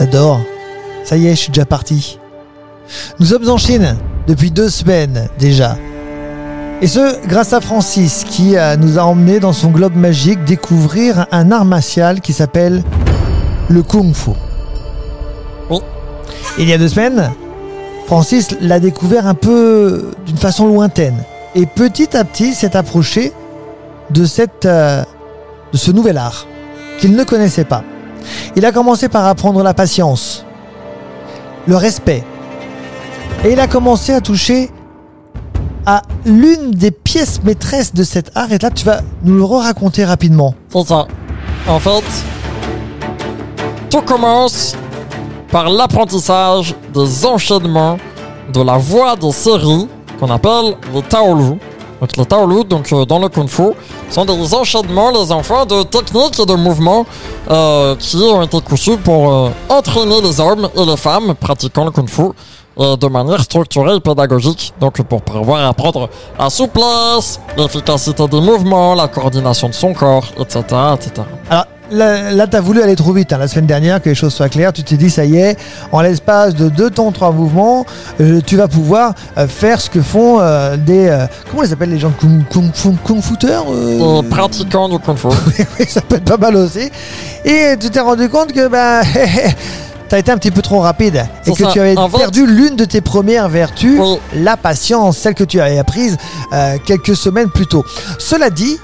J'adore. Ça y est, je suis déjà parti. Nous sommes en Chine depuis deux semaines déjà. Et ce, grâce à Francis qui euh, nous a emmenés dans son globe magique découvrir un art martial qui s'appelle le Kung Fu. Il y a deux semaines, Francis l'a découvert un peu d'une façon lointaine. Et petit à petit s'est approché de, euh, de ce nouvel art qu'il ne connaissait pas. Il a commencé par apprendre la patience, le respect. Et il a commencé à toucher à l'une des pièces maîtresses de cet art. Et là, tu vas nous le raconter rapidement. C'est ça. En fait, tout commence par l'apprentissage des enchaînements de la voie des séries qu'on appelle les Taolu. Donc les Taolu, donc dans le Kung Fu, sont des enchaînements, les enfants, de techniques et de mouvements euh, qui ont été conçus pour euh, entraîner les hommes et les femmes pratiquant le Kung Fu euh, de manière structurée et pédagogique. Donc pour pouvoir apprendre la souplesse, l'efficacité des mouvements, la coordination de son corps, etc. etc. Alors là, là tu as voulu aller trop vite. hein. La semaine dernière, que les choses soient claires, tu t'es dit, ça y est, en l'espace de deux temps, trois mouvements, euh, tu vas pouvoir euh, faire ce que font euh, des. euh, comment ils appellent les gens? De kung, kung, kung, kung footeurs euh, Et pratiquant du Kung Fu. Oui, ça peut être pas mal aussi. Et tu t'es rendu compte que ben, t'as été un petit peu trop rapide et que ça. tu avais En perdu l'une de tes premières vertus, Oui. la patience, celle que tu avais apprise euh, quelques semaines plus tôt. Cela dit,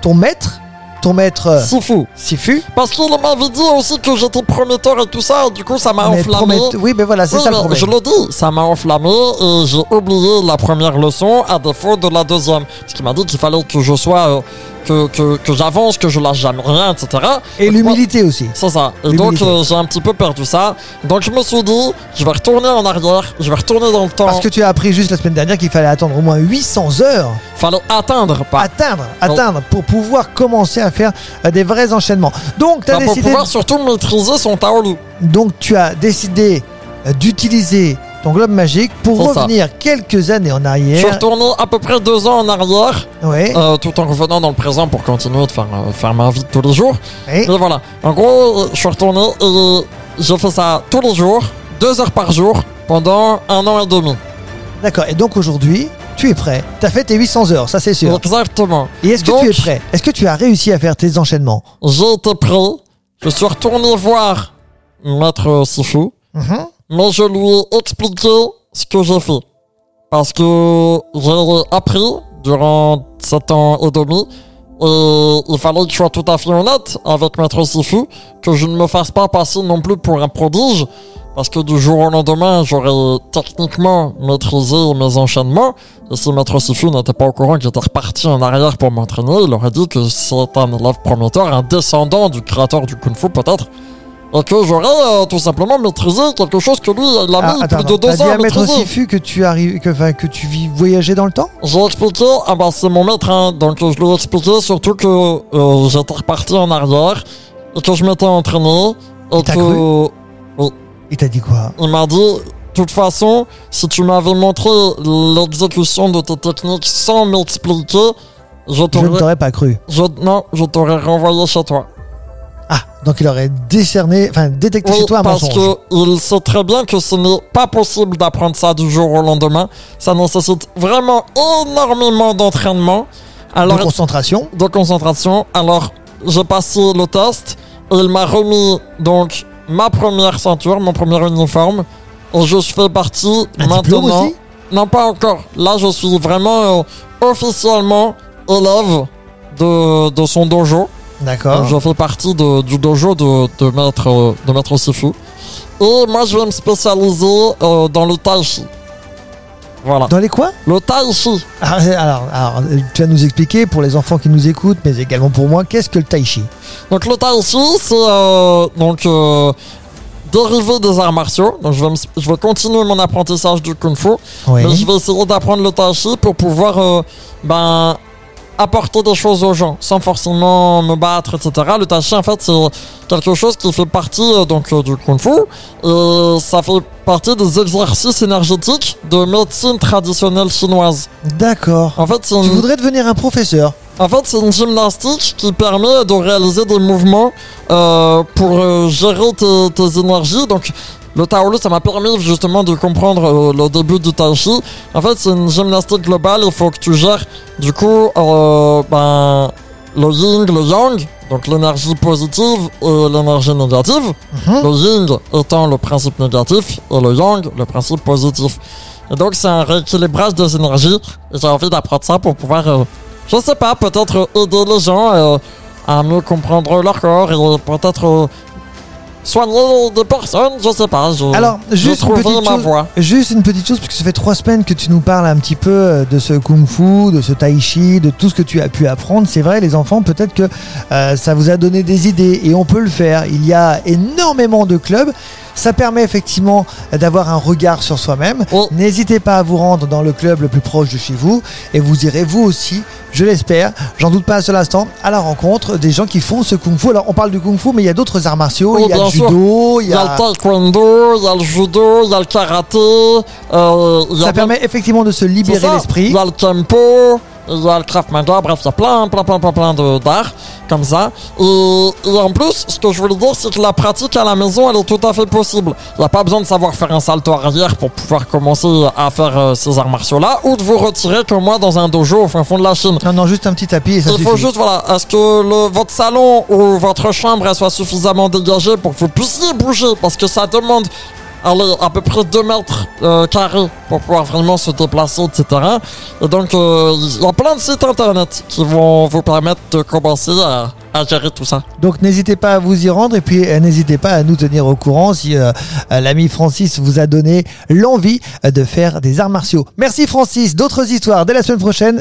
ton maître, ton maître euh, fou. Sifu, Parce qu'il m'avait dit aussi que j'étais prometteur et tout ça, et du coup ça m'a enflammé. promet- oui, mais voilà, c'est Oui, ça le problème. je le dis, ça m'a enflammé et j'ai oublié la première leçon à défaut de la deuxième. Parce qu'il m'a dit qu'il fallait que je sois, euh, que, que, que j'avance, que je lâche jamais rien, etc. Et l'humilité aussi. C'est ça. Et donc euh, j'ai un petit peu perdu ça. Donc je me suis dit, je vais retourner en arrière, je vais retourner dans le temps. Parce que tu as appris juste la semaine dernière qu'il fallait attendre au moins 800 heures, fallait atteindre, pas. atteindre, atteindre, pour pouvoir commencer à faire euh, des vrais enchaînements. Donc, tu as Bah, pour décidé pouvoir surtout maîtriser son Taolu. Donc tu as décidé euh, d'utiliser ton globe magique pour C'est ça. revenir quelques années en Je suis arrière. retourné à peu près deux ans en arrière, Ouais. euh, tout en revenant dans le présent pour continuer de faire, euh, faire ma vie de tous les jours. ouais. Et voilà. En gros, je suis retourné et j'ai fait ça tous les jours, deux heures par jour, pendant un an et demi. D'accord. Et donc aujourd'hui, tu es prêt. Tu as fait tes 800 heures, ça c'est sûr. Exactement. Et est-ce que Donc, tu es prêt? Est-ce que tu as réussi à faire tes enchaînements? J'ai été prêt. Je suis retourné voir Maître Sifu, Mhm. Mais je lui ai expliqué ce que j'ai fait. Parce que j'ai appris durant sept ans et demi, et il fallait que je sois tout à fait honnête avec Maître Sifu, que je ne me fasse pas passer non plus pour un prodige, parce que du jour au lendemain, j'aurais techniquement maîtrisé mes enchaînements, et si Maître Sifu n'était pas au courant que j'étais reparti en arrière pour m'entraîner, il aurait dit que c'est un élève prometteur, un descendant du créateur du Kung Fu peut-être, et que j'aurais euh, tout simplement maîtrisé quelque chose que lui, il a Ah, mis attends, plus de deux ans à maîtriser. Sifu que tu arrives, que, enfin, que tu vis voyager dans le temps? J'ai expliqué, ah bah c'est mon maître, hein, donc je lui ai expliqué surtout que euh, j'étais reparti en arrière et que je m'étais entraîné et Il que Il t'a dit quoi? Il m'a dit, de toute façon, si tu m'avais montré l'exécution de tes techniques sans m'expliquer, je Je ne t'aurais, t'aurais pas cru. je, non, je t'aurais renvoyé chez toi. Ah, donc il aurait décerné, enfin détecté Oui, chez toi un parce mensonge. que il sait très bien que ce n'est pas possible d'apprendre ça du jour au lendemain. Ça nécessite vraiment énormément d'entraînement. Alors, de concentration. de concentration. Alors, j'ai passé le test et il m'a remis donc ma première ceinture, mon premier uniforme. Et je fais partie Un maintenant. aussi? Non, pas encore. Là, je suis vraiment euh, officiellement élève de, de son dojo. D'accord. Je fais partie de- du dojo de, de maître, de maître Sifu. Et moi, je vais me spécialiser euh, dans le tai chi. Voilà. Dans les quoi? Le tai chi. alors, alors, alors, tu vas nous expliquer pour les enfants qui nous écoutent, mais également pour moi, qu'est-ce que le tai chi? Donc le tai chi, c'est euh, donc euh, dérivé des arts martiaux. Donc je vais, me- je vais continuer mon apprentissage du kung fu, Oui. mais je vais essayer d'apprendre le tai chi pour pouvoir ben apporter des choses aux gens sans forcément me battre, etc. Le tai chi, en fait, c'est quelque chose qui fait partie euh, donc euh, du kung fu et ça fait partie des exercices énergétiques de médecine traditionnelle chinoise. D'accord. En fait, c'est Tu une- voudrais devenir un professeur En fait, c'est une gymnastique qui permet de réaliser des mouvements euh, pour euh, gérer tes, tes énergies. Donc, le Taolu, ça m'a permis justement de comprendre euh, le début du Tai Chi. En fait, c'est une gymnastique globale. Il faut que tu gères, du coup, euh, ben, le yin, le yang, donc l'énergie positive et l'énergie négative. Mhm. Le yin étant le principe négatif et le yang le principe positif. Et donc c'est un rééquilibrage des énergies. Et j'ai envie d'apprendre ça pour pouvoir, euh, je sais pas, peut-être aider les gens euh, à mieux comprendre leur corps et peut-être euh, soigner des personnes, je sais pas. Je, Alors, juste une petite ma chose. Juste une petite chose, parce que ça fait trois semaines que tu nous parles un petit peu euh, de ce kung-fu, de ce tai chi, de tout ce que tu as pu apprendre. C'est vrai, les enfants, peut-être que euh, ça vous a donné des idées et on peut le faire. Il y a énormément de clubs. Ça permet effectivement d'avoir un regard sur soi-même. Oh. N'hésitez pas à vous rendre dans le club le plus proche de chez vous et vous irez vous aussi, je l'espère, j'en doute pas un seul instant, à la rencontre des gens qui font ce kung-fu. Alors on parle du kung-fu, mais il y a d'autres arts martiaux. Oui, il y a le judo, il Il y a a... le taekwondo, il y a le judo, il y a le karaté. euh, il y a Ça permet effectivement de se libérer l'esprit. Il y a le Kempo, il y a le Krav Maga, bref, il y a plein, plein, plein, plein, plein d'arts comme ça. Et, et en plus, ce que je voulais dire, c'est que la pratique à la maison, elle est tout à fait possible. Il n'y a pas besoin de savoir faire un salto arrière pour pouvoir commencer à faire euh, ces arts martiaux-là, ou de vous retirer comme moi dans un dojo au fin fond de la Chine. Non, non, juste un petit tapis et ça Il suffit. faut juste, voilà, est-ce que le- votre salon ou votre chambre elle soit suffisamment dégagée pour que vous puissiez bouger? Parce que ça demande allez, à peu près 2 mètres euh, carrés pour pouvoir vraiment se déplacer, etc. Et donc, euh, il y a plein de sites internet qui vont vous permettre de commencer à, gérer tout ça. Donc n'hésitez pas à vous y rendre et puis euh, n'hésitez pas à nous tenir au courant si l'ami Francis vous a donné l'envie de faire des arts martiaux. Merci Francis, d'autres histoires dès la semaine prochaine